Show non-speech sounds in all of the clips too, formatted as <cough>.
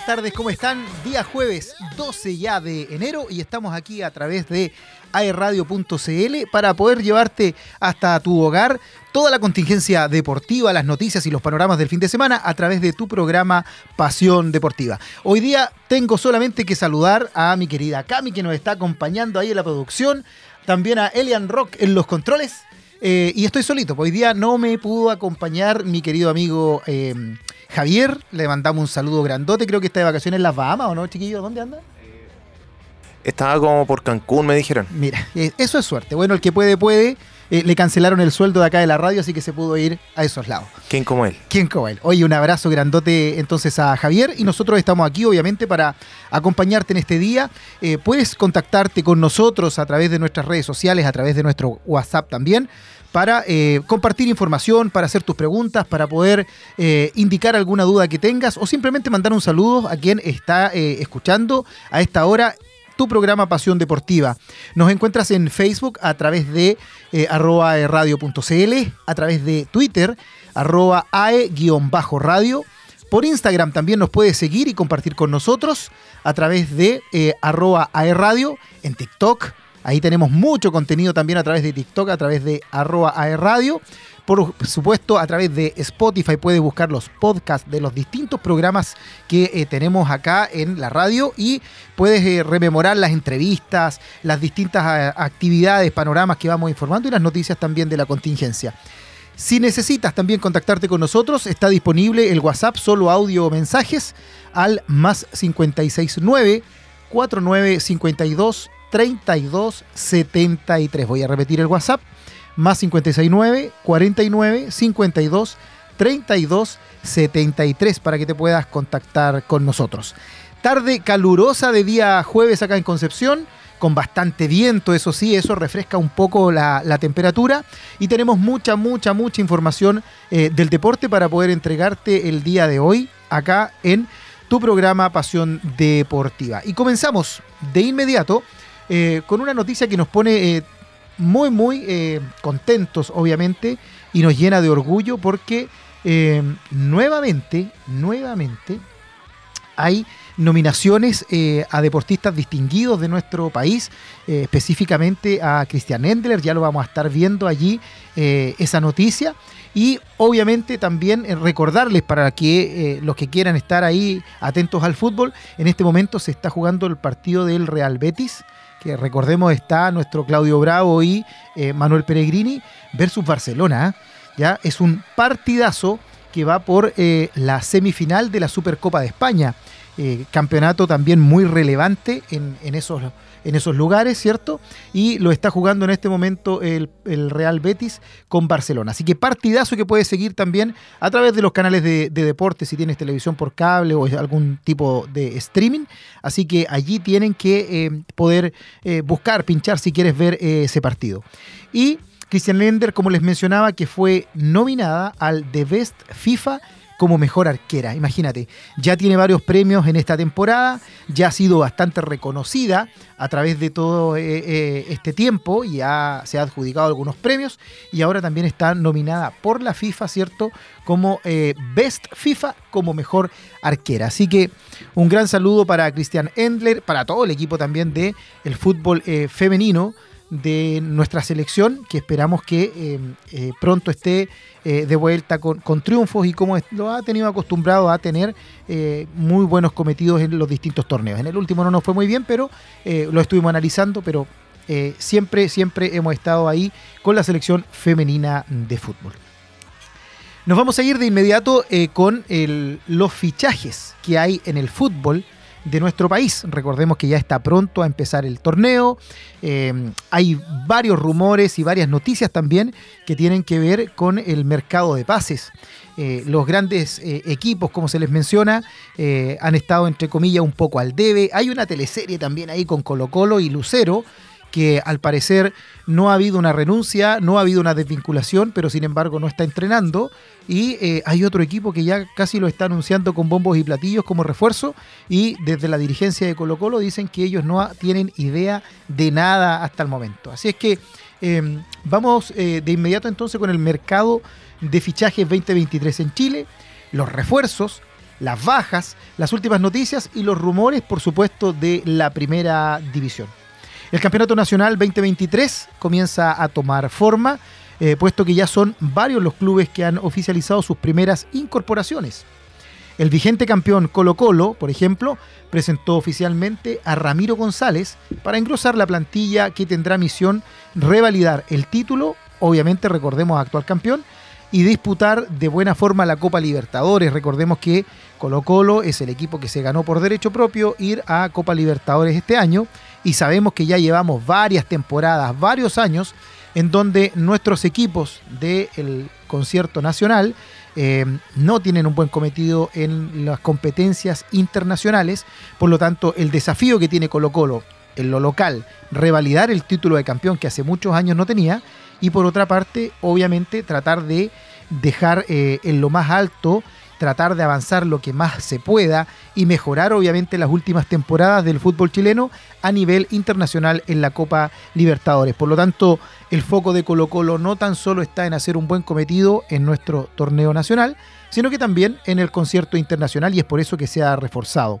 buenas tardes, ¿cómo están? Día jueves 12 ya de enero y estamos aquí a través de aerradio.cl para poder llevarte hasta tu hogar toda la contingencia deportiva, las noticias y los panoramas del fin de semana a través de tu programa Pasión Deportiva. Hoy día tengo solamente que saludar a mi querida Cami que nos está acompañando ahí en la producción, también a Elian Rock en los controles. Eh, y estoy solito, hoy día no me pudo acompañar mi querido amigo eh, Javier, le mandamos un saludo grandote. Creo que está de vacaciones en las Bahamas, ¿o no, chiquillo? ¿Dónde anda? Estaba como por Cancún, me dijeron. Mira, eh, eso es suerte. Bueno, el que puede, puede. Eh, le cancelaron el sueldo de acá de la radio, así que se pudo ir a esos lados. ¿Quién como él? ¿Quién como él? Oye, un abrazo grandote entonces a Javier y nosotros estamos aquí obviamente para acompañarte en este día. Eh, puedes contactarte con nosotros a través de nuestras redes sociales, a través de nuestro WhatsApp también para eh, compartir información, para hacer tus preguntas, para poder eh, indicar alguna duda que tengas o simplemente mandar un saludo a quien está eh, escuchando a esta hora tu programa Pasión Deportiva. Nos encuentras en Facebook a través de arroba radio.cl, a través de Twitter, arroba ae-radio. Por Instagram también nos puedes seguir y compartir con nosotros a través de arroba aeradio, en TikTok, Ahí tenemos mucho contenido también a través de TikTok, a través de arroba aerradio. Por supuesto, a través de Spotify puedes buscar los podcasts de los distintos programas que eh, tenemos acá en la radio y puedes eh, rememorar las entrevistas, las distintas eh, actividades, panoramas que vamos informando y las noticias también de la contingencia. Si necesitas también contactarte con nosotros, está disponible el WhatsApp, solo audio o mensajes, al más 569 4952 3273. Voy a repetir el WhatsApp. Más 569 49 52 32 73 para que te puedas contactar con nosotros. Tarde calurosa de día jueves acá en Concepción, con bastante viento, eso sí, eso refresca un poco la, temperatura y tenemos mucha, mucha, mucha información eh, del deporte para poder entregarte el día de hoy acá en tu programa Pasión Deportiva. Y comenzamos de inmediato eh, con una noticia que nos pone eh, muy, muy eh, contentos, obviamente, y nos llena de orgullo porque nuevamente, nuevamente, hay nominaciones a deportistas distinguidos de nuestro país, específicamente a Christian Endler, ya lo vamos a estar viendo allí esa noticia. Y obviamente también recordarles para que los que quieran estar ahí atentos al fútbol, en este momento se está jugando el partido del Real Betis que recordemos está nuestro Claudio Bravo y eh, Manuel Peregrini versus Barcelona. ¿ya? Es un partidazo que va por eh, la semifinal de la Supercopa de España. Eh, campeonato también muy relevante en, en esos en esos lugares, ¿cierto? Y lo está jugando en este momento el, Real Betis con Barcelona. Así que partidazo que puedes seguir también a través de los canales de, deporte, si tienes televisión por cable o algún tipo de streaming. Así que allí tienen que eh, poder eh, buscar, pinchar si quieres ver eh, ese partido. Y Christian Lender, como les mencionaba, que fue nominada al The Best FIFA como mejor arquera. Imagínate, ya tiene varios premios en esta temporada, ya ha sido bastante reconocida a través de todo eh, eh, este tiempo y se ha adjudicado algunos premios y ahora también está nominada por la FIFA, ¿cierto? Como eh, Best FIFA como mejor arquera. Así que un gran saludo para Cristian Endler, para todo el equipo también de el fútbol femenino de nuestra selección, que esperamos que eh, eh, pronto esté eh, de vuelta con, triunfos y como lo ha tenido acostumbrado a tener muy buenos cometidos en los distintos torneos. En el último no nos fue muy bien, pero lo estuvimos analizando, pero siempre, siempre hemos estado ahí con la selección femenina de fútbol. Nos vamos a ir de inmediato con los fichajes que hay en el fútbol de nuestro país. Recordemos que ya está pronto a empezar el torneo. Eh, hay varios rumores y varias noticias también que tienen que ver con el mercado de pases. Eh, los grandes eh, equipos, como se les menciona, han estado entre comillas un poco al debe. Hay una teleserie también ahí con Colo Colo y Lucero que al parecer no ha habido una renuncia, no ha habido una desvinculación, pero sin embargo no está entrenando. Y eh, hay otro equipo que ya casi lo está anunciando con bombos y platillos como refuerzo. Y desde la dirigencia de Colo Colo dicen que ellos no tienen idea de nada hasta el momento. Así es que em, vamos eh, de inmediato entonces con el mercado de fichajes 2023 en Chile, los refuerzos las bajas, las últimas noticias y los rumores, por supuesto, de la primera división. El Campeonato Nacional 2023 comienza a tomar forma, eh, puesto que ya son varios los clubes que han oficializado sus primeras incorporaciones. El vigente campeón Colo Colo, por ejemplo, presentó oficialmente a Ramiro González para engrosar la plantilla que tendrá misión revalidar el título, obviamente recordemos actual campeón, y disputar de buena forma la Copa Libertadores. Recordemos que Colo Colo es el equipo que se ganó por derecho propio ir a Copa Libertadores este año y sabemos que ya llevamos varias temporadas, varios años en donde nuestros equipos del concierto nacional eh, no tienen un buen cometido en las competencias internacionales, por lo tanto el desafío que tiene Colo Colo en lo local, revalidar el título de campeón que hace muchos años no tenía, y por otra parte, obviamente, tratar de dejar eh, en lo más alto, tratar de avanzar lo que más se pueda y mejorar obviamente las últimas temporadas del fútbol chileno a nivel internacional en la Copa Libertadores. Por lo tanto, el foco de Colo Colo no tan solo está en hacer un buen cometido en nuestro torneo nacional, sino que también en el concierto internacional y es por eso que se ha reforzado.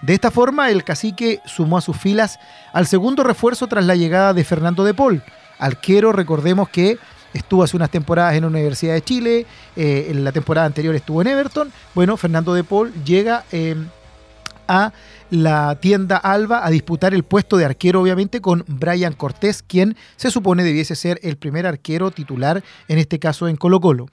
De esta forma, el cacique sumó a sus filas al segundo refuerzo tras la llegada de Fernando de Paul, arquero, recordemos que estuvo hace unas temporadas en la Universidad de Chile, eh, en la temporada anterior estuvo en Everton. Bueno, Fernando de Paul llega eh, a la tienda Alba a disputar el puesto de arquero, obviamente, con Brian Cortés, quien se supone debiese ser el primer arquero titular, en este caso en Colo Colo.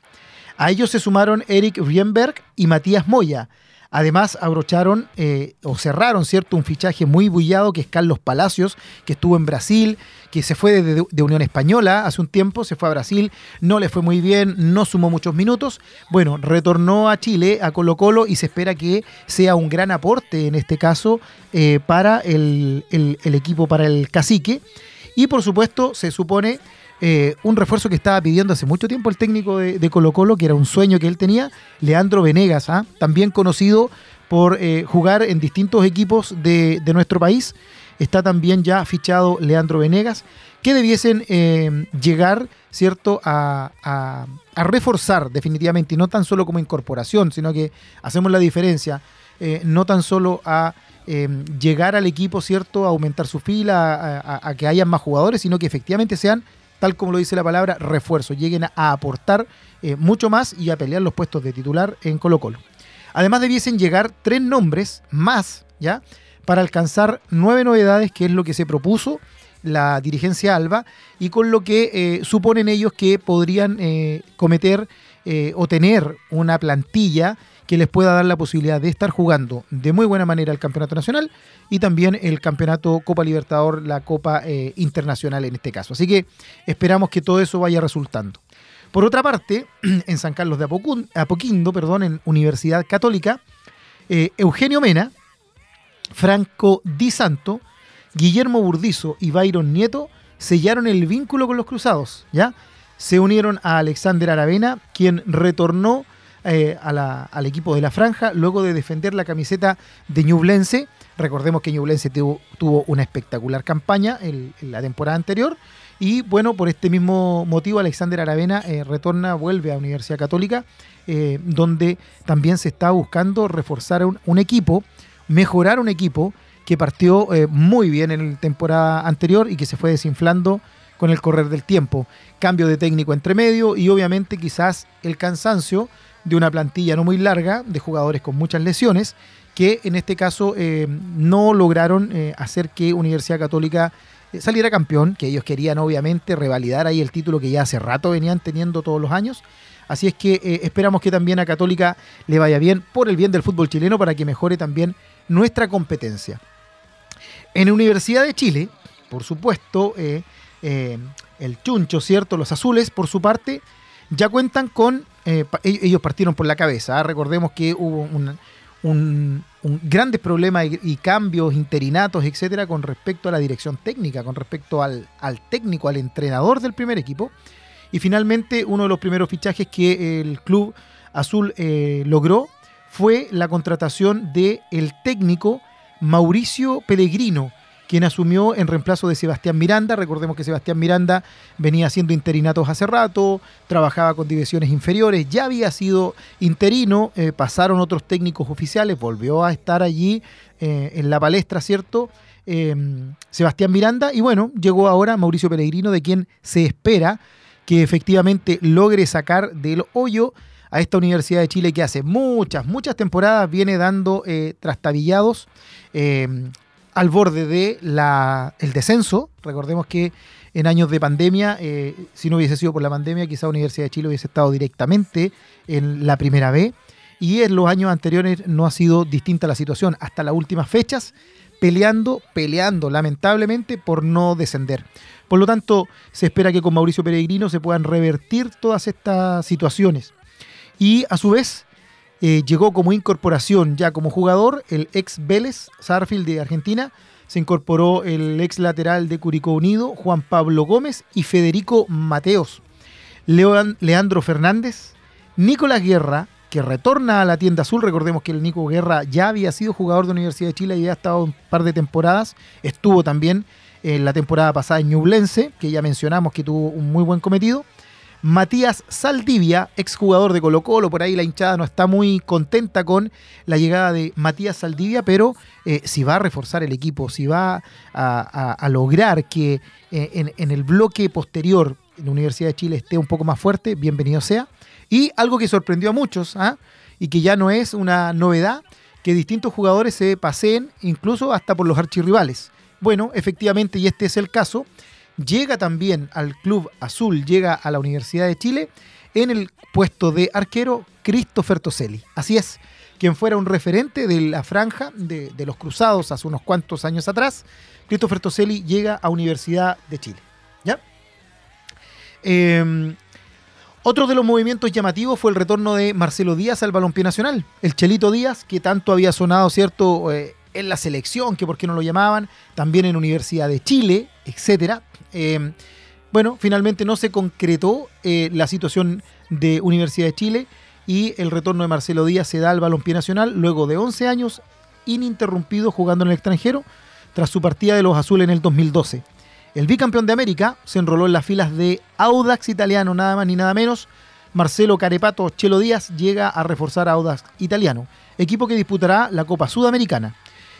A ellos se sumaron Eric Rienberg y Matías Moya. Además, abrocharon eh, o cerraron, ¿cierto? Un fichaje muy bullado que es Carlos Palacios, que estuvo en Brasil, que se fue de, Unión Española hace un tiempo, se fue a Brasil, no le fue muy bien, no sumó muchos minutos. Bueno, retornó a Chile, a Colo Colo, y se espera que sea un gran aporte en este caso eh, para el, el equipo, para el cacique. Y por supuesto, se supone eh, un refuerzo que estaba pidiendo hace mucho tiempo el técnico de, Colo Colo, que era un sueño que él tenía, Leandro Venegas, ¿ah? también conocido por eh, jugar en distintos equipos de, nuestro país. Está también ya fichado Leandro Venegas, que debiesen eh, llegar, ¿cierto?, a, a, reforzar definitivamente, y no tan solo como incorporación, sino que hacemos la diferencia, no tan solo a llegar al equipo, ¿cierto?, a aumentar su fila, a, que hayan más jugadores, sino que efectivamente sean tal como lo dice la palabra, refuerzo, lleguen a, aportar eh, mucho más y a pelear los puestos de titular en Colo Colo. Además debiesen llegar tres nombres más, ¿ya? Para alcanzar nueve novedades, que es lo que se propuso la dirigencia Alba, y con lo que eh, suponen ellos que podrían eh, cometer o tener una plantilla que les pueda dar la posibilidad de estar jugando de muy buena manera el Campeonato Nacional y también el Campeonato Copa Libertador, la Copa eh, Internacional en este caso. Así que esperamos que todo eso vaya resultando. Por otra parte, <clears throat> en San Carlos de Apoquindo, perdón, en Universidad Católica, eh, Eugenio Mena, Franco Di Santo, Guillermo Burdizo y Byron Nieto sellaron el vínculo con los cruzados, ¿ya? Se unieron a Alexander Aravena, quien retornó eh, al equipo de la franja luego de defender la camiseta de Ñublense. Recordemos que Ñublense tuvo, tuvo una espectacular campaña en, la temporada anterior. Y bueno, por este mismo motivo, Alexander Aravena eh, retorna, vuelve a Universidad Católica, eh, donde también se está buscando reforzar un, equipo, mejorar un equipo que partió muy bien en la temporada anterior y que se fue desinflando con el correr del tiempo. Cambio de técnico entre medio y obviamente quizás el cansancio de una plantilla no muy larga, de jugadores con muchas lesiones, que en este caso eh, no lograron eh, hacer que Universidad Católica eh, saliera campeón, que ellos querían obviamente revalidar ahí el título que ya hace rato venían teniendo todos los años. Así es que esperamos que también a Católica le vaya bien por el bien del fútbol chileno para que mejore también nuestra competencia. En Universidad de Chile, por supuesto, el Chuncho, ¿cierto? Los azules, por su parte, ya cuentan con eh, e-, ellos partieron por la cabeza. ¿ah? Recordemos que hubo un, grandes problemas y, cambios, interinatos, etcétera, con respecto a la dirección técnica, con respecto al, técnico, al entrenador del primer equipo. Y finalmente, uno de los primeros fichajes que el club azul eh, logró fue la contratación del el técnico Mauricio Pellegrino, quien asumió en reemplazo de Sebastián Miranda. Recordemos que Sebastián Miranda venía haciendo interinatos hace rato, trabajaba con divisiones inferiores, ya había sido interino, eh, pasaron otros técnicos oficiales, volvió a estar allí eh, en la palestra, ¿cierto? Em, Sebastián Miranda y bueno, llegó ahora Mauricio Pellegrino, de quien se espera que efectivamente logre sacar del hoyo a esta Universidad de Chile que hace muchas, muchas temporadas viene dando eh, trastabillados em, al borde del el descenso. Recordemos que en años de pandemia, eh, si no hubiese sido por la pandemia, quizá Universidad de Chile hubiese estado directamente en la primera B. Y en los años anteriores no ha sido distinta la situación. Hasta las últimas fechas, peleando, peleando, lamentablemente, por no descender. Por lo tanto, se espera que con Mauricio Peregrino se puedan revertir todas estas situaciones. Y a su vez, eh, llegó como incorporación ya como jugador el ex Vélez, Sarfield de Argentina. Se incorporó el ex lateral de Curicó Unido, Juan Pablo Gómez y Federico Mateos. Leandro Fernández, Nicolás Guerra, que retorna a la tienda azul. Recordemos que el Nico Guerra ya había sido jugador de Universidad de Chile y ya ha estado un par de temporadas. Estuvo también en la temporada pasada en Ñublense, que ya mencionamos que tuvo un muy buen cometido. Matías Saldivia, exjugador de Colo Colo, por ahí la hinchada no está muy contenta con la llegada de Matías Saldivia, pero eh, si va a reforzar el equipo, si va a, lograr que eh, en, el bloque posterior la Universidad de Chile esté un poco más fuerte, bienvenido sea. Y algo que sorprendió a muchos, ¿ah? y que ya no es una novedad, que distintos jugadores se paseen incluso hasta por los archirrivales. Bueno, efectivamente, y este es el caso, llega también al Club Azul, llega a la Universidad de Chile en el puesto de arquero Christopher Toselli. Así es, quien fuera un referente de la franja de, los cruzados hace unos cuantos años atrás, Christopher Toselli llega a Universidad de Chile. ¿Ya? Em, otro de los movimientos llamativos fue el retorno de Marcelo Díaz al balompié nacional. El Chelito Díaz, que tanto había sonado, ¿cierto?, eh, en la selección, que por qué no lo llamaban, también en Universidad de Chile, etcétera. Em, bueno, finalmente no se concretó eh, la situación de Universidad de Chile y el retorno de Marcelo Díaz se da al balompié nacional luego de 11 años ininterrumpido jugando en el extranjero tras su partida de los azules en el 2012. El bicampeón de América se enroló en las filas de Audax Italiano, nada más ni nada menos. Marcelo Carepato Chelo Díaz llega a reforzar a Audax Italiano, equipo que disputará la Copa Sudamericana.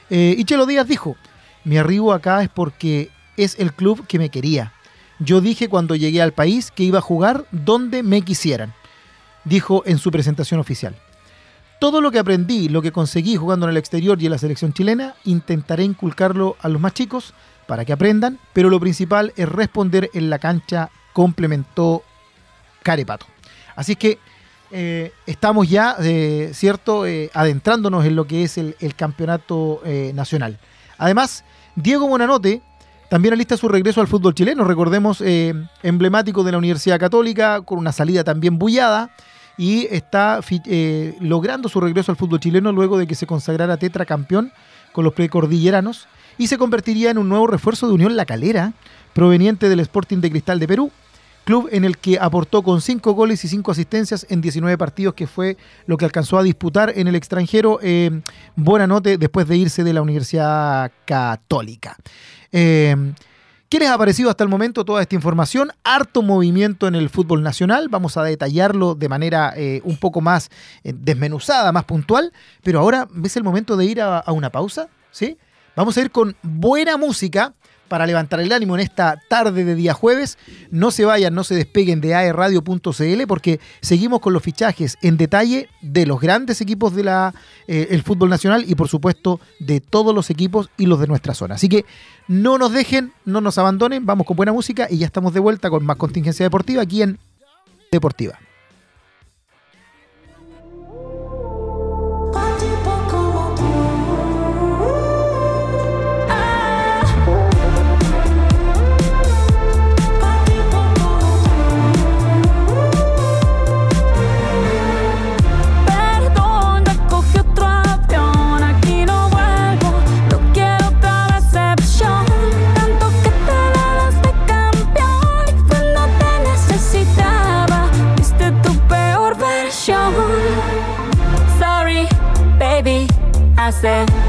Eh, y Chelo Díaz dijo, mi arribo acá es porque es el club que me quería. Yo dije cuando llegué al país que iba a jugar donde me quisieran, dijo en su presentación oficial. Todo lo que aprendí, lo que conseguí jugando en el exterior y en la selección chilena, intentaré inculcarlo a los más chicos para que aprendan, pero lo principal es responder en la cancha, complementó Carepato. Así que eh, estamos ya, eh, ¿cierto?, eh, adentrándonos en lo que es el, el campeonato nacional. Además, Diego Bonanote también alista su regreso al fútbol chileno, recordemos, eh, emblemático de la Universidad Católica, con una salida también bullada, y está eh, logrando su regreso al fútbol chileno luego de que se consagrara tetracampeón con los precordilleranos, y se convertiría en un nuevo refuerzo de Unión La Calera, proveniente del Sporting de Cristal de Perú, club en el que aportó con 5 goles y 5 asistencias en 19 partidos, que fue lo que alcanzó a disputar en el extranjero eh, Buenanote después de irse de la Universidad Católica. Eh, ¿Qué les ha parecido hasta el momento toda esta información? Harto movimiento en el fútbol nacional. Vamos a detallarlo de manera eh, un poco más eh, desmenuzada, más puntual. Pero ahora es el momento de ir a, a una pausa. ¿sí? Vamos a ir con buena música para levantar el ánimo en esta tarde de día jueves. No se vayan, no se despeguen de aerradio.cl porque seguimos con los fichajes en detalle de los grandes equipos del eh, fútbol nacional y por supuesto de todos los equipos y los de nuestra zona. Así que no nos dejen, no nos abandonen, vamos con buena música y ya estamos de vuelta con más contingencia deportiva aquí en Deportiva. myself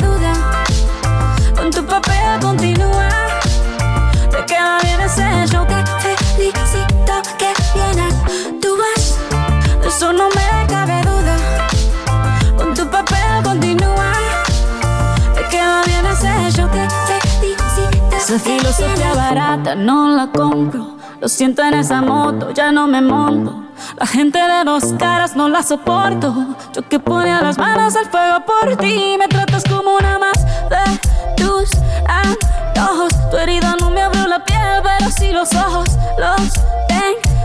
eso no me cabe duda. Con tu papel continúa. Te queda bien ese show. Te felicito. Esa filosofía barata no la compro. Lo siento en esa moto, ya no me monto. La gente de dos caras no la soporto. Yo que ponía las manos al fuego por ti. Me tratas como una más de tus antojos. Tu herida no me abrió la piel, pero sí los ojos. Los tengo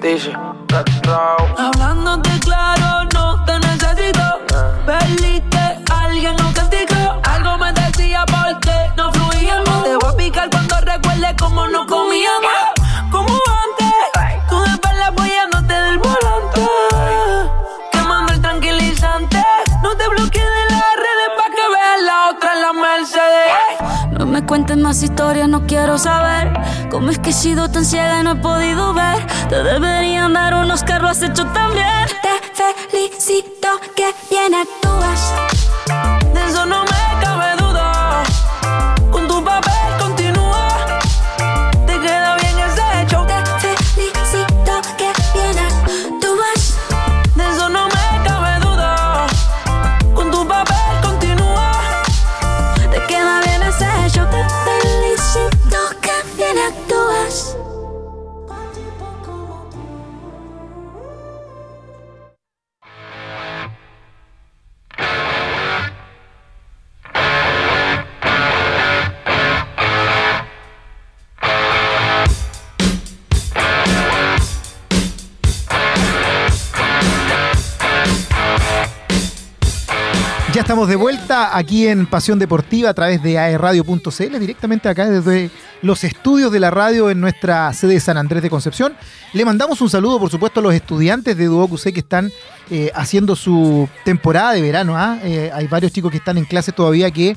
Dice, Hablándote claro, no te necesito. Perdiste, alguien no castigó. Algo me decía porque no fluíamos. Te voy a picar cuando recuerde cómo no comíamos. Como antes, tú de espalda apoyándote del volante. Quemando el tranquilizante. No te bloquees de las redes pa' que veas la otra en la Mercedes. No me cuentes más historias, no quiero saber cómo es que he sido tan ciega y no he podido ver. Te deberían dar unos carros, hecho tan bien. Te felicito estamos de vuelta aquí en Pasión Deportiva a través de aerradio.cl, directamente acá desde los estudios de la radio en nuestra sede de San Andrés de Concepción. Le mandamos un saludo, por supuesto, a los estudiantes de Duoc que están eh, haciendo su temporada de verano. ¿ah? Eh, hay varios chicos que están en clase todavía que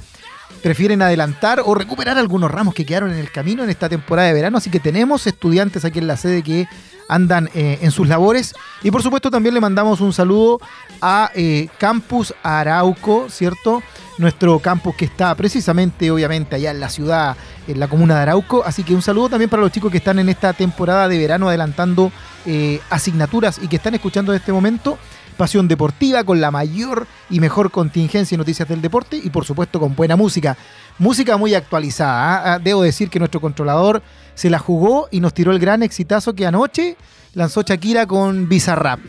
prefieren adelantar o recuperar algunos ramos que quedaron en el camino en esta temporada de verano. Así que tenemos estudiantes aquí en la sede que andan eh, en sus labores. Y por supuesto también le mandamos un saludo a eh, Campus Arauco, ¿cierto? Nuestro campus que está precisamente, obviamente, allá en la ciudad, en la comuna de Arauco. Así que un saludo también para los chicos que están en esta temporada de verano adelantando eh, asignaturas y que están escuchando en este momento. Pasión Deportiva con la mayor y mejor contingencia y noticias del deporte y por supuesto con buena música. Música muy actualizada. ¿ah? Ah, debo decir que nuestro controlador se la jugó y nos tiró el gran exitazo que anoche lanzó Shakira con Bizarrap.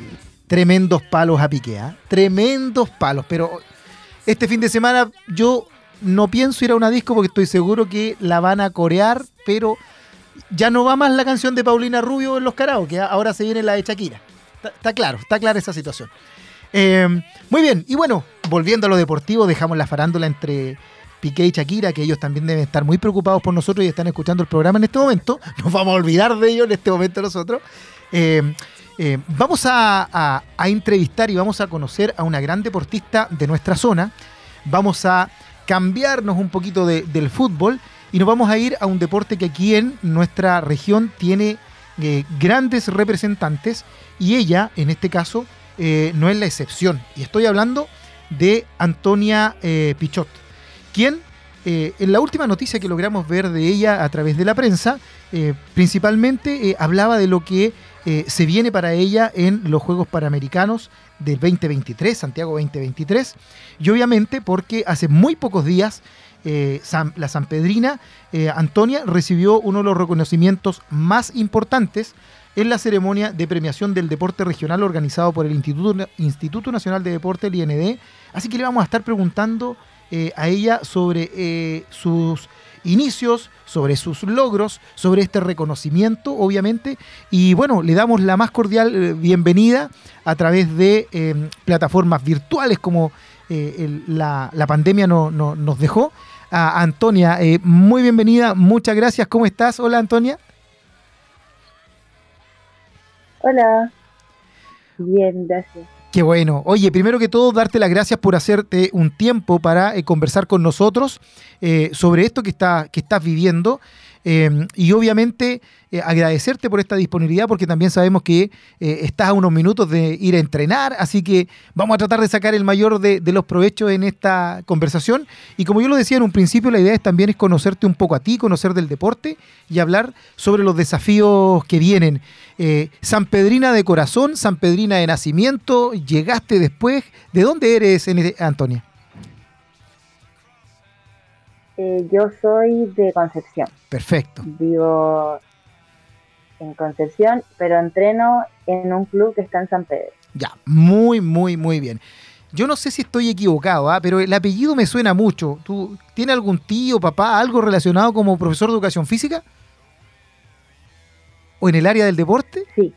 Tremendos palos a pique, ¿ah? tremendos palos. Pero este fin de semana yo no pienso ir a una disco porque estoy seguro que la van a corear, pero ya no va más la canción de Paulina Rubio en los que ahora se viene la de Shakira. Está, claro, está clara esa situación. Eh, muy bien, y bueno, volviendo a lo deportivo, dejamos la farándula entre Piqué y Shakira, que ellos también deben estar muy preocupados por nosotros y están escuchando el programa en este momento. <laughs> Nos vamos a olvidar de ellos en este momento nosotros. Eh, eh, vamos a, entrevistar y vamos a conocer a una gran deportista de nuestra zona. Vamos a cambiarnos un poquito del fútbol y nos vamos a ir a un deporte que aquí en nuestra región tiene eh, grandes representantes y ella, en este caso, no es la excepción. Y estoy hablando de Antonia Pichot quien eh, en la última noticia que logramos ver de ella a través de la prensa, eh, principalmente eh, hablaba de lo que se viene para ella en los Juegos Panamericanos del 2023, Santiago 2023, y obviamente porque hace muy pocos días la San Pedrina Antonia recibió uno de los reconocimientos más importantes en la ceremonia de premiación del deporte regional organizado por el Instituto, Nacional de Deporte, el IND. Así que le vamos a estar preguntando eh, a ella sobre eh, sus inicios, sobre sus logros, sobre este reconocimiento, obviamente. Y bueno, le damos la más cordial eh, bienvenida a través de em, plataformas virtuales como la, pandemia nos dejó. A Antonia, muy bienvenida, muchas gracias. ¿Cómo estás? Hola, Antonia. Hola. Bien, gracias. Qué bueno. Oye, primero que todo, darte las gracias por hacerte un tiempo para eh, conversar con nosotros eh, sobre esto que, está, que estás viviendo. Em, y obviamente eh, agradecerte por esta disponibilidad porque también sabemos que eh, estás a unos minutos de ir a entrenar, así que vamos a tratar de sacar el mayor de, los provechos en esta conversación. Y como yo lo decía en un principio, la idea también es conocerte un poco a ti, conocer del deporte y hablar sobre los desafíos que vienen. Eh, San Pedrina de corazón, San Pedrina de nacimiento, llegaste después. ¿De dónde eres, Antonia? Eh, yo soy de Concepción. Perfecto. Vivo en Concepción, pero entreno en un club que está en San Pedro. Ya, muy, muy, muy bien. Yo no sé si estoy equivocado, ¿ah? pero el apellido me suena mucho. ¿Tú tienes algún tío, papá, algo relacionado como profesor de educación física? ¿O en el área del deporte? Sí.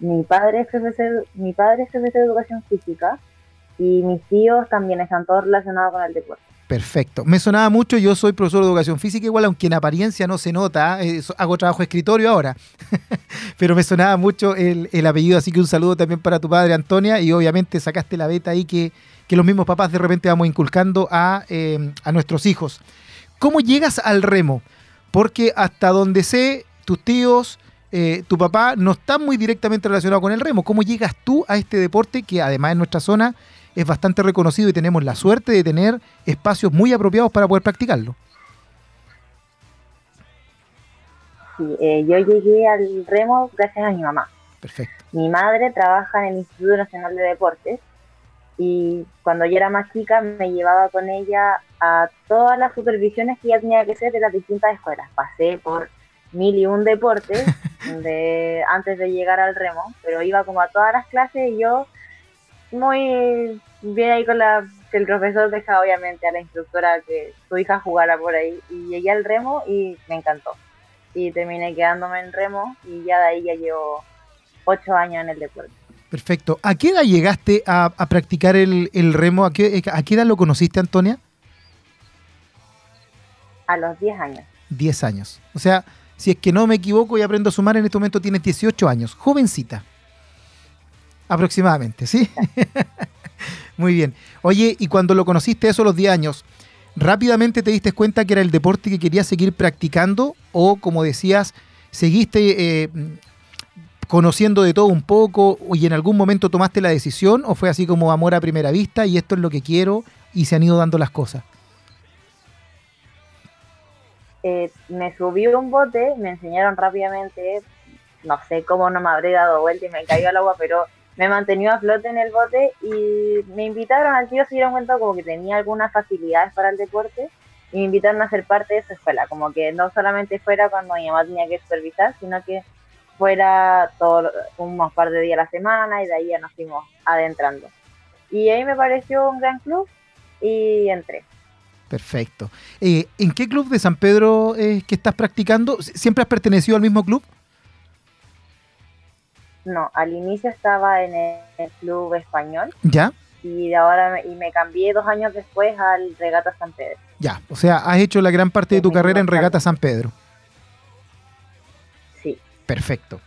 Mi padre es profesor, mi padre es profesor de educación física y mis tíos también están todos relacionados con el deporte. Perfecto. Me sonaba mucho, yo soy profesor de educación física, igual aunque en apariencia no se nota, eh, hago trabajo de escritorio ahora, <laughs> pero me sonaba mucho el, apellido, así que un saludo también para tu padre Antonia y obviamente sacaste la beta ahí que, los mismos papás de repente vamos inculcando a, eh, nuestros hijos. ¿Cómo llegas al remo? Porque hasta donde sé, tus tíos, eh, tu papá no están muy directamente relacionados con el remo. ¿Cómo llegas tú a este deporte que además en nuestra zona es bastante reconocido y tenemos la suerte de tener espacios muy apropiados para poder practicarlo. Sí, eh, yo llegué al remo gracias a mi mamá. Perfecto. Mi madre trabaja en el Instituto Nacional de Deportes y cuando yo era más chica me llevaba con ella a todas las supervisiones que ella tenía que hacer de las distintas escuelas. Pasé por mil y un deportes <laughs> de, antes de llegar al remo, pero iba como a todas las clases y yo muy bien ahí con la el profesor deja obviamente a la instructora que su hija jugara por ahí y llegué al remo y me encantó y terminé quedándome en remo y ya de ahí ya llevo ocho años en el deporte. Perfecto. ¿A qué edad llegaste a, a practicar el, el remo? ¿A qué, ¿A qué edad lo conociste, Antonia? A los 10 años. 10 años. O sea, si es que no me equivoco y aprendo a sumar, en este momento tienes 18 años. Jovencita. Aproximadamente, ¿sí? <laughs> Muy bien. Oye, y cuando lo conociste eso a los 10 años, ¿rápidamente te diste cuenta que era el deporte que querías seguir practicando? O, como decías, seguiste eh, conociendo de todo un poco y en algún momento tomaste la decisión? ¿O fue así como amor a primera vista y esto es lo que quiero y se han ido dando las cosas? Eh, me subí un bote, me enseñaron rápidamente, no sé cómo no me habré dado vuelta y me cayó al agua, pero me mantenió a flote en el bote y me invitaron al tío, se dieron cuenta como que tenía algunas facilidades para el deporte y me invitaron a ser parte de su escuela, como que no solamente fuera cuando mi mamá tenía que supervisar, sino que fuera todos unos par de días a la semana y de ahí ya nos fuimos adentrando. Y ahí me pareció un gran club y entré. Perfecto. Eh, ¿En qué club de San Pedro es que estás practicando? ¿Siempre has pertenecido al mismo club? No, al inicio estaba en el club español ¿Ya? y ahora me, y me cambié dos años después al Regata San Pedro. Ya. O sea, has hecho la gran parte de tu carrera en. Regata San Pedro. Sí. Perfecto.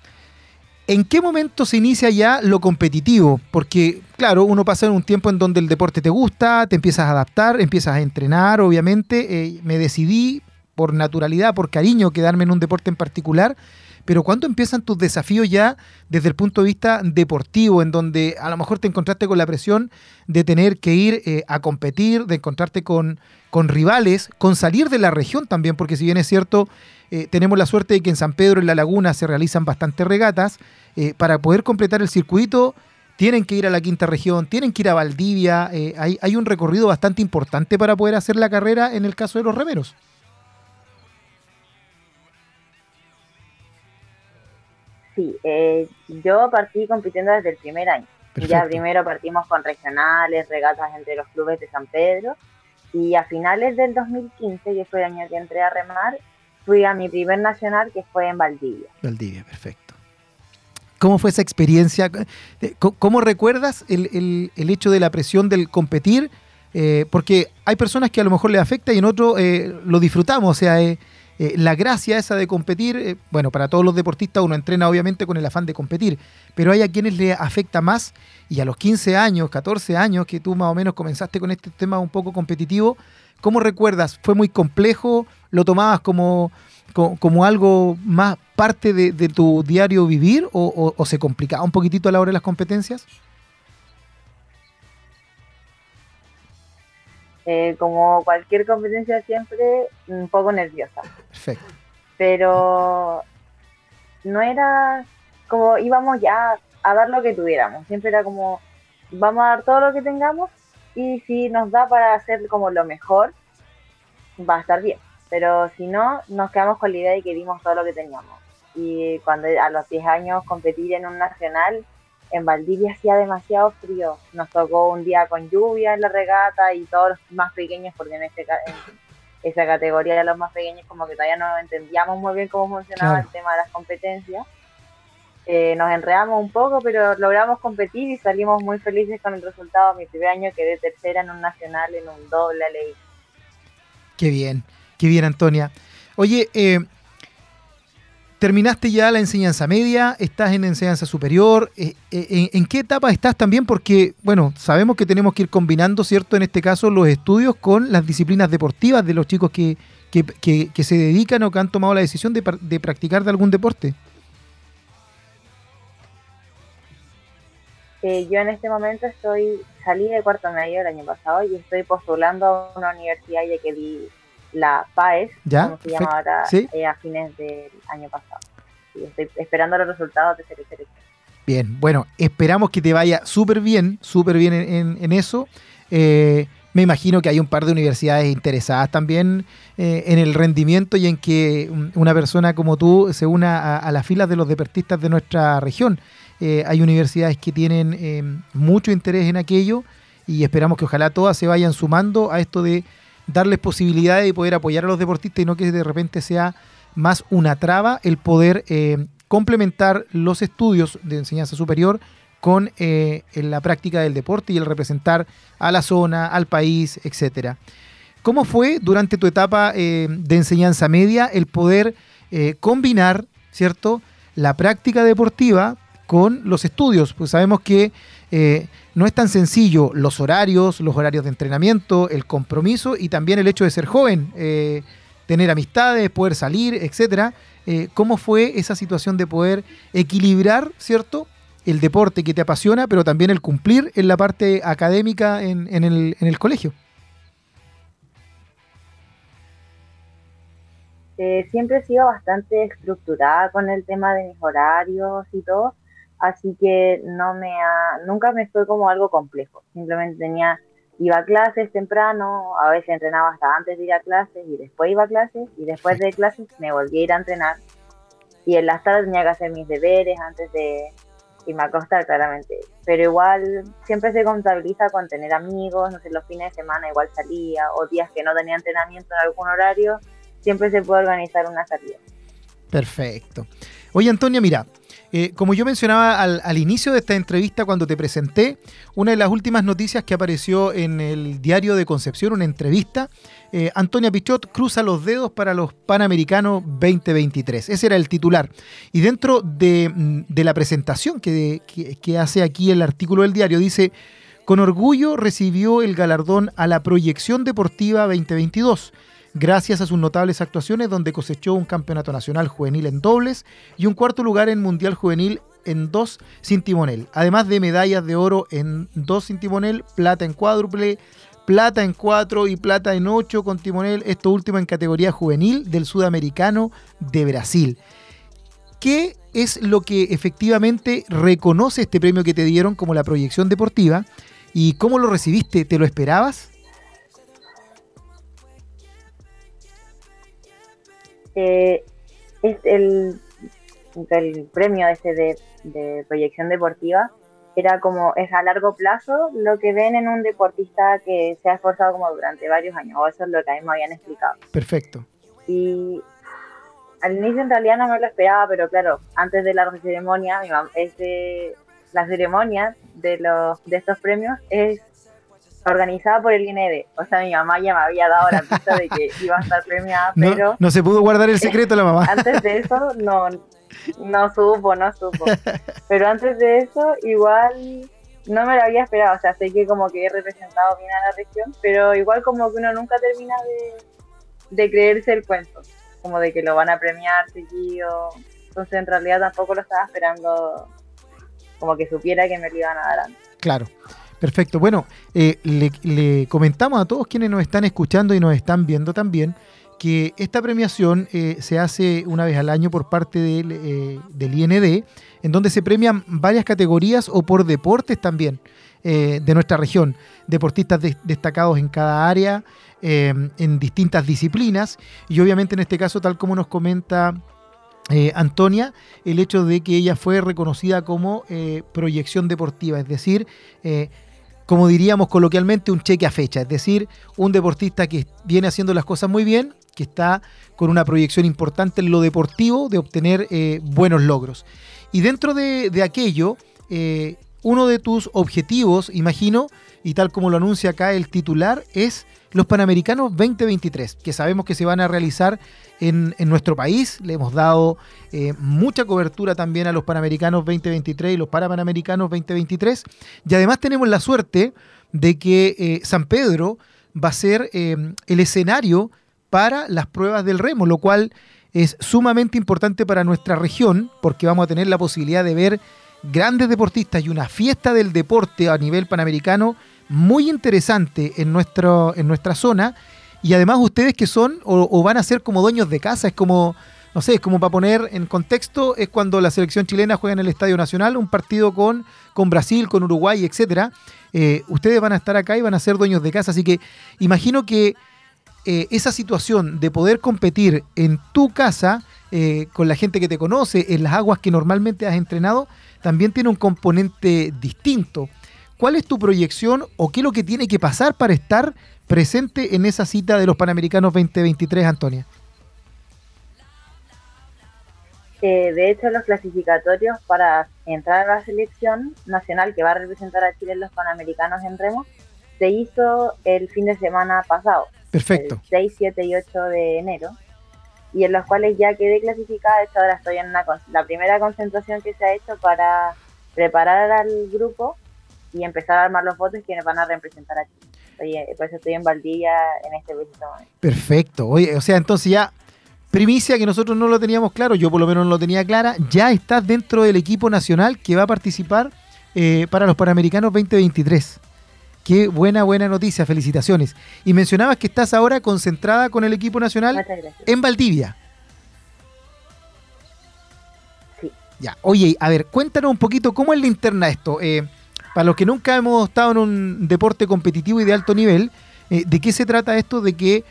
¿En qué momento se inicia ya lo competitivo? Porque, claro, uno pasa en un tiempo en donde el deporte te gusta, te empiezas a adaptar, empiezas a entrenar, obviamente. eh, me decidí por naturalidad, por cariño, quedarme en un deporte en particular. Pero ¿cuándo empiezan tus desafíos ya desde el punto de vista deportivo, en donde a lo mejor te encontraste con la presión de tener que ir eh, a competir, de encontrarte con, con rivales, con salir de la región también, porque si bien es cierto, eh, tenemos la suerte de que en San Pedro, en la laguna, se realizan bastantes regatas, eh, para poder completar el circuito tienen que ir a la quinta región, tienen que ir a Valdivia, hay, hay un recorrido bastante importante para poder hacer la carrera en el caso de los remeros. Sí, eh, yo partí compitiendo desde el primer año. Perfecto. Ya primero partimos con regionales, regatas entre los clubes de San Pedro y a finales del 2015, que fue el año que entré a remar, fui a mi primer nacional que fue en Valdivia. Valdivia, perfecto. ¿Cómo fue esa experiencia? Eh, ¿Cómo recuerdas el, el- el hecho de la presión del competir? Eh, porque hay personas que a lo mejor les afecta y en otro eh, lo disfrutamos. O sea, eh, eh, la gracia esa de competir, eh, bueno, para todos los deportistas uno entrena obviamente con el afán de competir, pero hay a quienes le afecta más y a los 15 años, 14 años que tú más o menos comenzaste con este tema un poco competitivo, ¿cómo recuerdas? ¿Fue muy complejo? ¿Lo tomabas como, co- como, algo más parte de, de tu diario vivir o, o- o se complicaba un poquitito a la hora de las competencias? Eh, como cualquier competencia siempre, un poco nerviosa. Perfecto. pero no era como íbamos ya a dar lo que tuviéramos, siempre era como vamos a dar todo lo que tengamos y si nos da para hacer como lo mejor, va a estar bien, pero si no, nos quedamos con la idea de que dimos todo lo que teníamos. Y cuando a los 10 años competir en un nacional, en Valdivia hacía demasiado frío, nos tocó un día con lluvia en la regata y todos los más pequeños, porque en, este, en esa categoría de los más pequeños como que todavía no entendíamos muy bien cómo funcionaba Claro. el tema de las competencias. Eh, nos enredamos un poco, pero logramos competir y salimos muy felices con el resultado. Mi primer año quedé tercera en un nacional, en un doble ley. Qué bien, qué bien, Antonia. Oye, eh, terminaste ya la enseñanza media, estás en enseñanza superior. eh, eh, ¿en, en qué etapa estás también? Porque, bueno, sabemos que tenemos que ir combinando, ¿cierto? En este caso, los estudios con las disciplinas deportivas de los chicos que, que, que- se dedican o que han tomado la decisión de, practicar de algún deporte. Eh, yo en este momento estoy salí de cuarto medio el año pasado y estoy postulando a una universidad ya que di la PAES, Ya, como se llama ahora, Sí. eh, a fines del año pasado. Y estoy esperando los resultados de selección. Bien, bueno, esperamos que te vaya súper bien, súper bien en, en- en eso. Eh, me imagino que hay un par de universidades interesadas también eh, en el rendimiento y en que un- una persona como tú se una a, a las filas de los deportistas de nuestra región. Eh, hay universidades que tienen mucho interés en aquello y esperamos que ojalá todas se vayan sumando a esto de darles posibilidades de poder apoyar a los deportistas y no que de repente sea más una traba el poder eh, complementar los estudios de enseñanza superior con eh, la práctica del deporte y el representar a la zona, al país, etcétera. ¿Cómo fue durante tu etapa eh, de enseñanza media el poder combinar, ¿cierto?, la práctica deportiva con los estudios? Pues sabemos que eh, no es tan sencillo los horarios, los horarios de entrenamiento, el compromiso y también el hecho de ser joven, tener amistades, poder salir, etcétera. ¿Cómo fue esa situación de poder equilibrar, ¿cierto?, el deporte que te apasiona, pero también el cumplir en la parte académica en, el, en el colegio. Eh, siempre he sido bastante estructurada con el tema de mis horarios y todo, así que no me ha, nunca me fue como algo complejo. Simplemente tenía, iba a clases temprano, a veces entrenaba hasta antes de ir a clases y después iba a clases y después de clases me volví a ir a entrenar. Y en las tardes tenía que hacer mis deberes antes de irme a acostar, claramente. Pero igual siempre se contabiliza con tener amigos, no sé, los fines de semana igual salía, o días que no tenía entrenamiento en algún horario, siempre se puede organizar una salida. Perfecto. Oye, Antonia, mira, eh, como yo mencionaba al, inicio de esta entrevista cuando te presenté, una de las últimas noticias que apareció en el diario de Concepción, una entrevista, eh, Antonia Pichot cruza los dedos para los Panamericanos 2023. Ese era el titular. Y dentro de, mm, la presentación que, que hace aquí el artículo del diario, dice, con orgullo recibió el galardón a la proyección deportiva 2022 gracias a sus notables actuaciones donde cosechó un campeonato nacional juvenil en dobles y un cuarto lugar en Mundial Juvenil en dos sin timonel, además de medallas de oro en dos sin timonel, plata en cuádruple, plata en cuatro y plata en ocho con timonel, esto último en categoría juvenil del sudamericano de Brasil. ¿Qué es lo que efectivamente reconoce este premio que te dieron como la proyección deportiva? ¿Y cómo lo recibiste? ¿Te lo esperabas? Es el, el premio ese de, proyección deportiva era como es a largo plazo lo que ven en un deportista que se ha esforzado como durante varios años, o eso es lo que a mí me habían explicado. Perfecto. Y al inicio en realidad no me lo esperaba, pero claro, antes de la ceremonia, mi la ceremonia de los de estos premios es organizada por el INED. O sea, mi mamá ya me había dado la pista de que <laughs> iba a estar premiada, pero... No se pudo guardar el secreto la mamá. Antes de eso, no, no supo, no supo. Pero antes de eso, igual no me lo había esperado. O sea, sé que como que he representado bien a la región, pero igual como que uno nunca termina de, de creerse el cuento. Como de que lo van a premiar seguido. Entonces, en realidad tampoco lo estaba esperando como que supiera que me lo iban a dar antes. Claro. Perfecto. Bueno, eh, le, comentamos a todos quienes nos están escuchando y nos están viendo también que esta premiación eh, se hace una vez al año por parte del, eh, IND, en donde se premian varias categorías o por deportes también de nuestra región. Deportistas destacados en cada área, en distintas disciplinas. Y obviamente en este caso, tal como nos comenta Antonia, el hecho de que ella fue reconocida como proyección deportiva, es decir, como diríamos coloquialmente, un cheque a fecha, es decir, un deportista que viene haciendo las cosas muy bien, que está con una proyección importante en lo deportivo de obtener eh, buenos logros. Y dentro de, aquello, eh, uno de tus objetivos, imagino, y tal como lo anuncia acá el titular, es los Panamericanos 2023, que sabemos que se van a realizar en, nuestro país. Le hemos dado eh, mucha cobertura también a los Panamericanos 2023 y los Parapanamericanos 2023. Y además tenemos la suerte de que eh, San Pedro va a ser eh, el escenario para las pruebas del remo, lo cual es sumamente importante para nuestra región porque vamos a tener la posibilidad de ver grandes deportistas y una fiesta del deporte a nivel panamericano muy interesante en, nuestro, en nuestra zona y además ustedes que son o, van a ser como dueños de casa, es como, no sé, es como para poner en contexto, es cuando la selección chilena juega en el Estadio Nacional, un partido con, con Brasil, con Uruguay, etcétera. Eh, ustedes van a estar acá y van a ser dueños de casa, así que imagino que eh, esa situación de poder competir en tu casa, eh, con la gente que te conoce, en las aguas que normalmente has entrenado, también tiene un componente distinto. ¿Cuál es tu proyección o qué es lo que tiene que pasar para estar presente en esa cita de los Panamericanos 2023, Antonia? Eh, de hecho, los clasificatorios para entrar a la selección nacional que va a representar a Chile en los Panamericanos en remo se hizo el fin de semana pasado. Perfecto. El 6, 7 y 8 de enero. Y en los cuales ya quedé clasificada. De hecho, ahora estoy en una, la primera concentración que se ha hecho para preparar al grupo y empezar a armar los votos que nos van a representar a Chile. Oye, por eso estoy en Valdivia en este preciso momento. Perfecto. Oye, o sea, entonces ya primicia que nosotros no lo teníamos claro, yo por lo menos no lo tenía clara, ya estás dentro del equipo nacional que va a participar eh, para los Panamericanos 2023. Qué buena, buena noticia, felicitaciones. Y mencionabas que estás ahora concentrada con el equipo nacional en Valdivia. Sí. Ya, oye, a ver, cuéntanos un poquito cómo es la interna esto. Eh, para los que nunca hemos estado en un deporte competitivo y de alto nivel, eh, ¿de qué se trata esto de que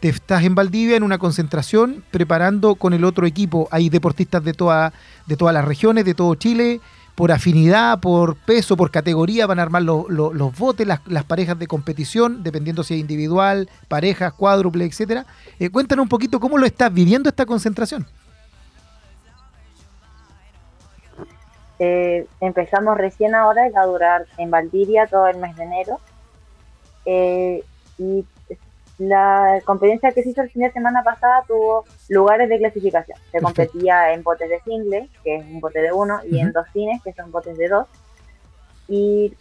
te estás en Valdivia en una concentración preparando con el otro equipo? Hay deportistas de, toda, de todas las regiones, de todo Chile, por afinidad, por peso, por categoría, van a armar lo- lo- los botes, las, las parejas de competición, dependiendo si es individual, parejas, cuádruple, etcétera. Eh, cuéntanos un poquito cómo lo estás viviendo esta concentración. Eh, empezamos recién ahora y va a durar en Valdivia todo el mes de enero. Eh, y la competencia que se hizo el fin de semana pasada tuvo lugares de clasificación. Se competía en botes de single, que es un bote de uno, y en dos cines, que son botes de dos. Y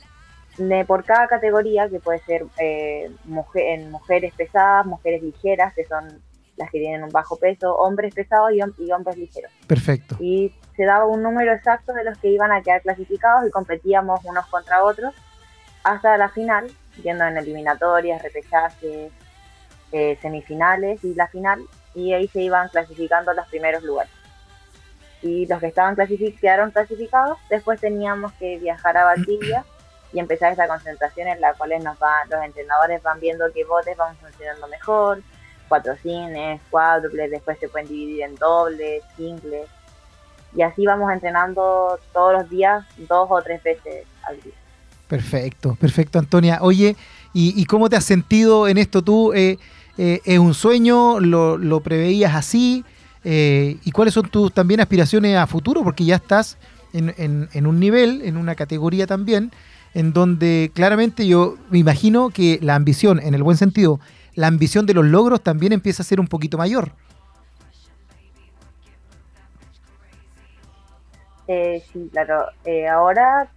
de, por cada categoría, que puede ser eh, mujer, en mujeres pesadas, mujeres ligeras, que son las que tienen un bajo peso, hombres pesados y, hom- y hombres ligeros Perfecto. y se daba un número exacto de los que iban a quedar clasificados y competíamos unos contra otros hasta la final, yendo en eliminatorias, repechajes, eh, semifinales y la final, y ahí se iban clasificando los primeros lugares. Y los que estaban clasific quedaron clasificados, después teníamos que viajar a Valdivia y empezar esta concentración en la cual nos va, los entrenadores van viendo qué botes van funcionando mejor, cuatro cines, cuádruples, después se pueden dividir en dobles, singles, y así vamos entrenando todos los días, dos o tres veces al día. Perfecto, perfecto, Antonia. Oye, ¿y, cómo te has sentido en esto tú? Eh, eh, ¿Es un sueño? ¿Lo, lo preveías así? Eh, ¿Y cuáles son tus también aspiraciones a futuro? Porque ya estás en un nivel, en una categoría también, en donde claramente yo me imagino que la ambición, en el buen sentido, la ambición de los logros también empieza a ser un poquito mayor. Eh, sí, claro. Eh, ahora,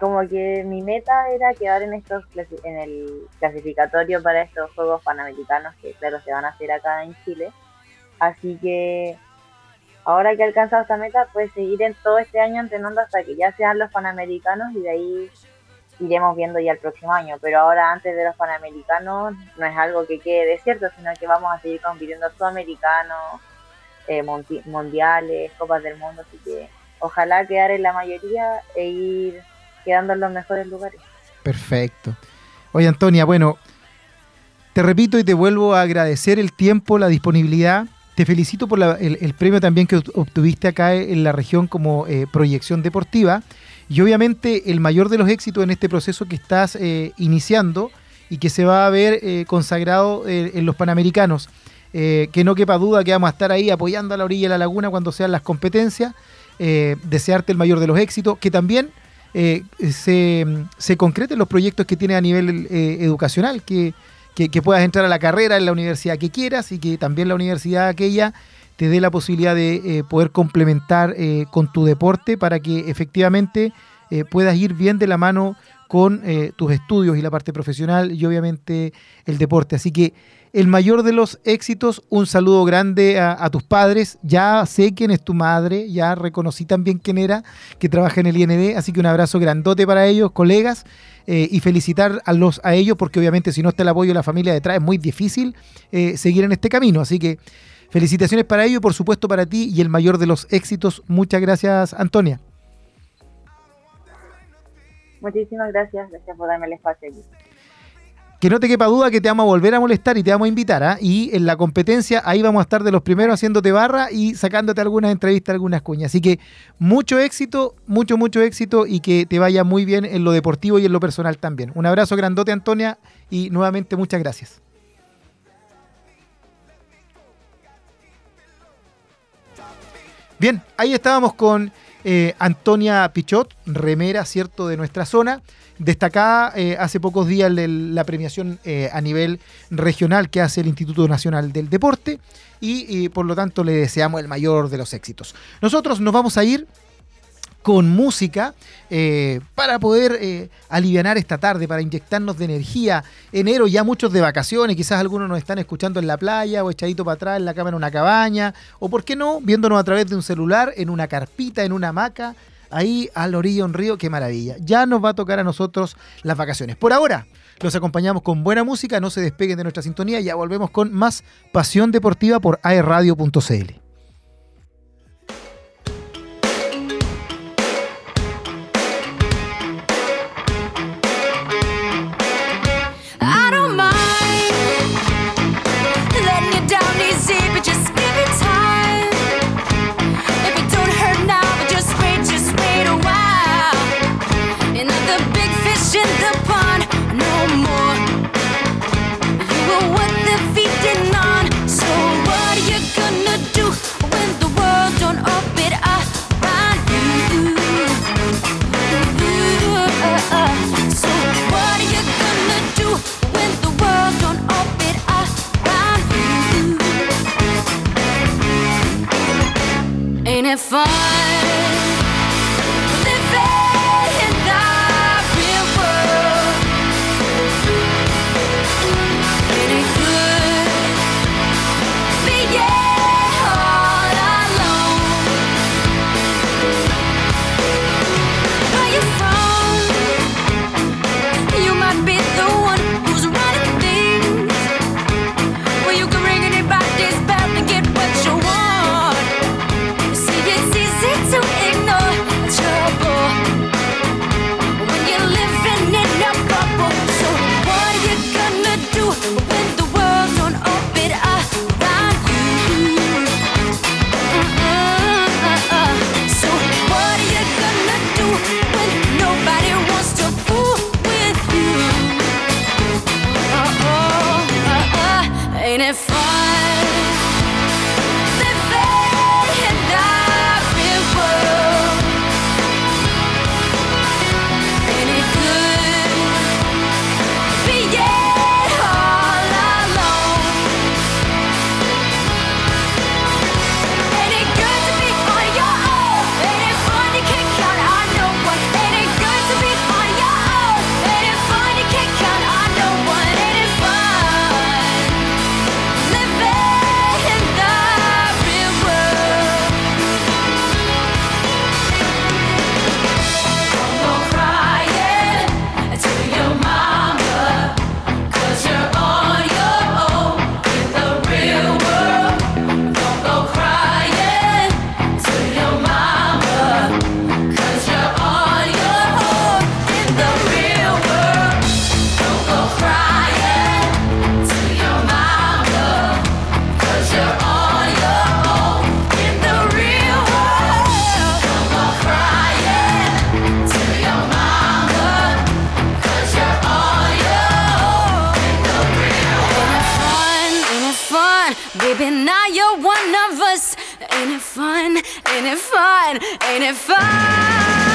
como que mi meta era quedar en estos en el clasificatorio para estos Juegos Panamericanos que, claro, se van a hacer acá en Chile. Así que ahora que he alcanzado esta meta, pues seguir en todo este año entrenando hasta que ya sean los Panamericanos y de ahí iremos viendo ya el próximo año. Pero ahora, antes de los Panamericanos, no es algo que quede desierto, sino que vamos a seguir compitiendo sudamericanos, eh, mundiales, Copas del Mundo, así que ojalá quedar en la mayoría e ir quedando en los mejores lugares. Perfecto. Oye, Antonia, bueno, te repito y te vuelvo a agradecer el tiempo, la disponibilidad. Te felicito por la- el, el premio también que obtuviste acá en la región como eh, proyección deportiva. Y obviamente el mayor de los éxitos en este proceso que estás eh, iniciando y que se va a ver eh, consagrado eh, en los Panamericanos. Eh, que no quepa duda que vamos a estar ahí apoyando a la orilla de la laguna cuando sean las competencias. Desearte el mayor de los éxitos, que también se, se concreten los proyectos que tienes a nivel educacional, que, que puedas entrar a la carrera en la universidad que quieras y que también la universidad aquella te dé la posibilidad de eh, poder complementar eh, con tu deporte para que efectivamente eh, puedas ir bien de la mano con tus estudios y la parte profesional y obviamente el deporte. Así que el mayor de los éxitos, un saludo grande a, tus padres. Ya sé quién es tu madre, ya reconocí también quién era, que trabaja en el IND, así que un abrazo grandote para ellos, colegas, y felicitar a, los, a ellos, porque obviamente si no está el apoyo de la familia detrás es muy difícil seguir en este camino. Así que felicitaciones para ellos y por supuesto para ti y el mayor de los éxitos. Muchas gracias, Antonia. Muchísimas gracias, gracias por darme el espacio aquí. Que no te quepa duda que te vamos a volver a molestar y te vamos a invitar. ¿ah? Y en la competencia ahí vamos a estar de los primeros haciéndote barra y sacándote algunas entrevistas, algunas cuñas. Así que mucho éxito, mucho, mucho éxito y que te vaya muy bien en lo deportivo y en lo personal también. Un abrazo grandote, Antonia, y nuevamente muchas gracias. Bien, ahí estábamos con eh, Antonia Pichot, remera, ¿cierto?, de nuestra zona, destacada eh, hace pocos días de la premiación eh, a nivel regional que hace el Instituto Nacional del Deporte y por lo tanto le deseamos el mayor de los éxitos. Nosotros nos vamos a ir con música eh, para poder eh, aliviar esta tarde, para inyectarnos de energía. Enero ya muchos de vacaciones, quizás algunos nos están escuchando en la playa o echadito para atrás en la cama en una cabaña, o por qué no, viéndonos a través de un celular, en una carpita, en una hamaca, ahí al orilla de un río, qué maravilla. Ya nos va a tocar a nosotros las vacaciones. Por ahora, los acompañamos con buena música, no se despeguen de nuestra sintonía, ya volvemos con más pasión deportiva por aerradio.cl. fun. Ain't it fun?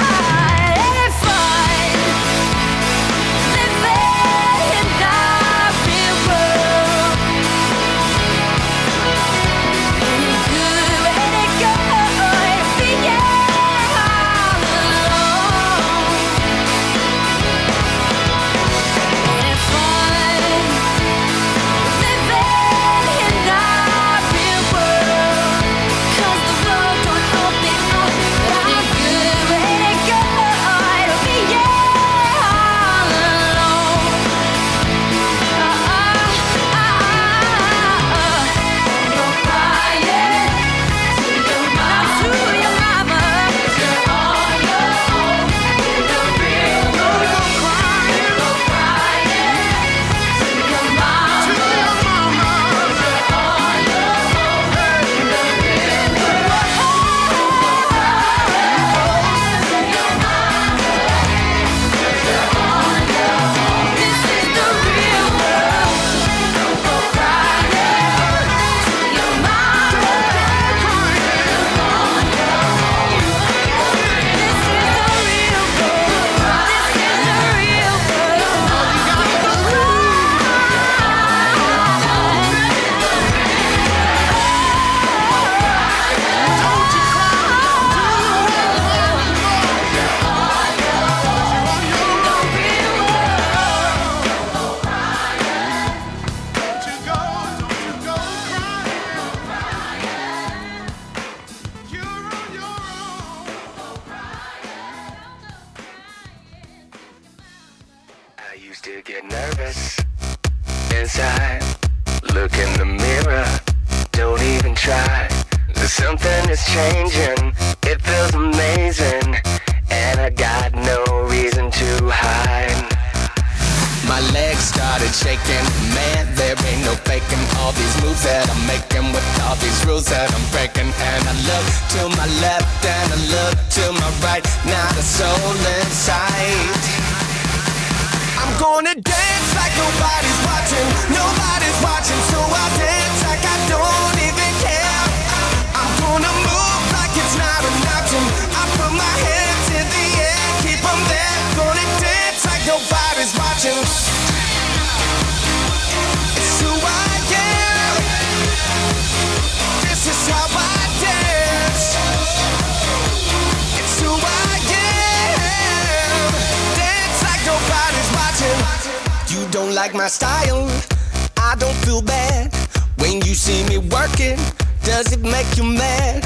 you're mad.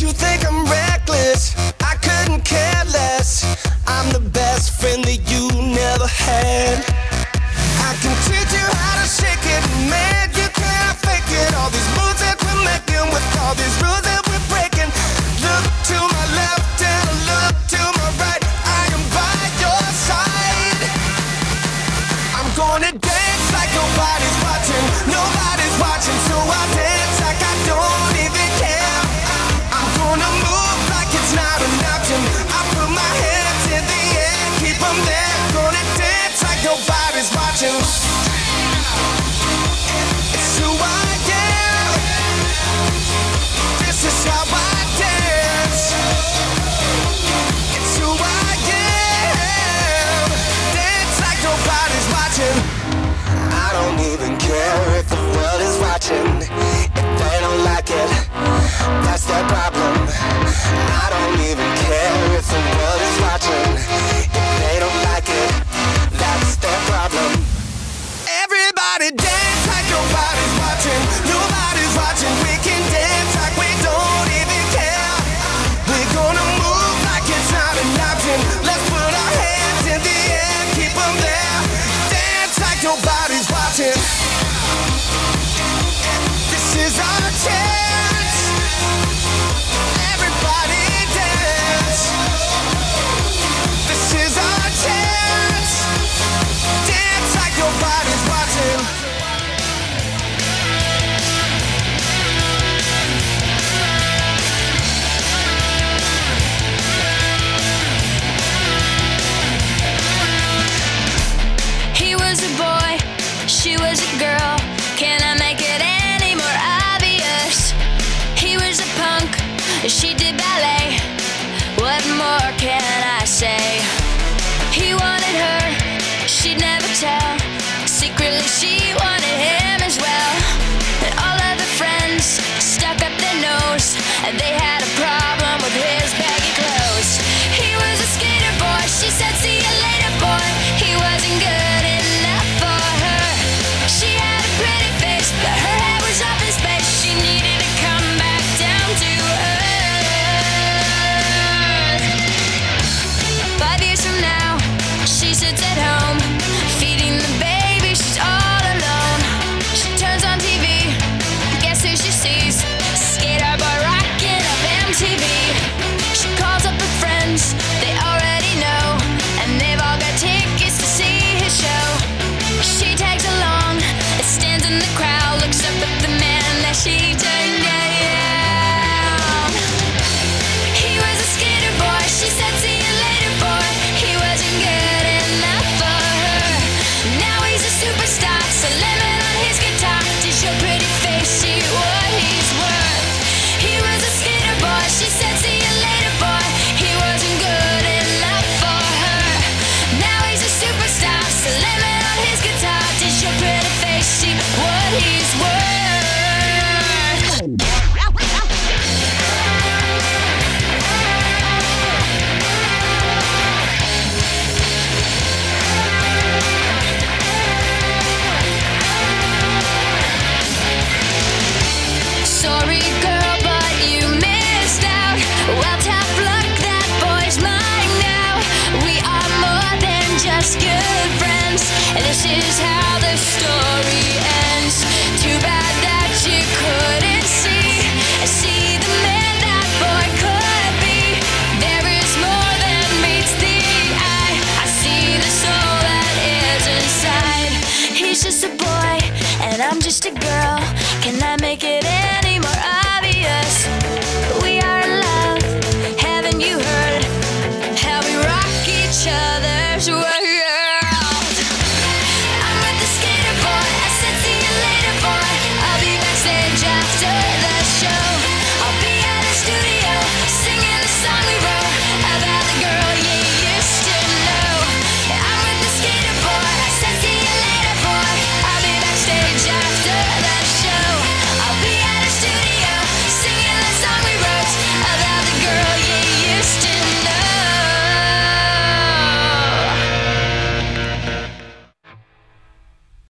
You think I'm reckless. I couldn't care less. I'm the best friend that you never had.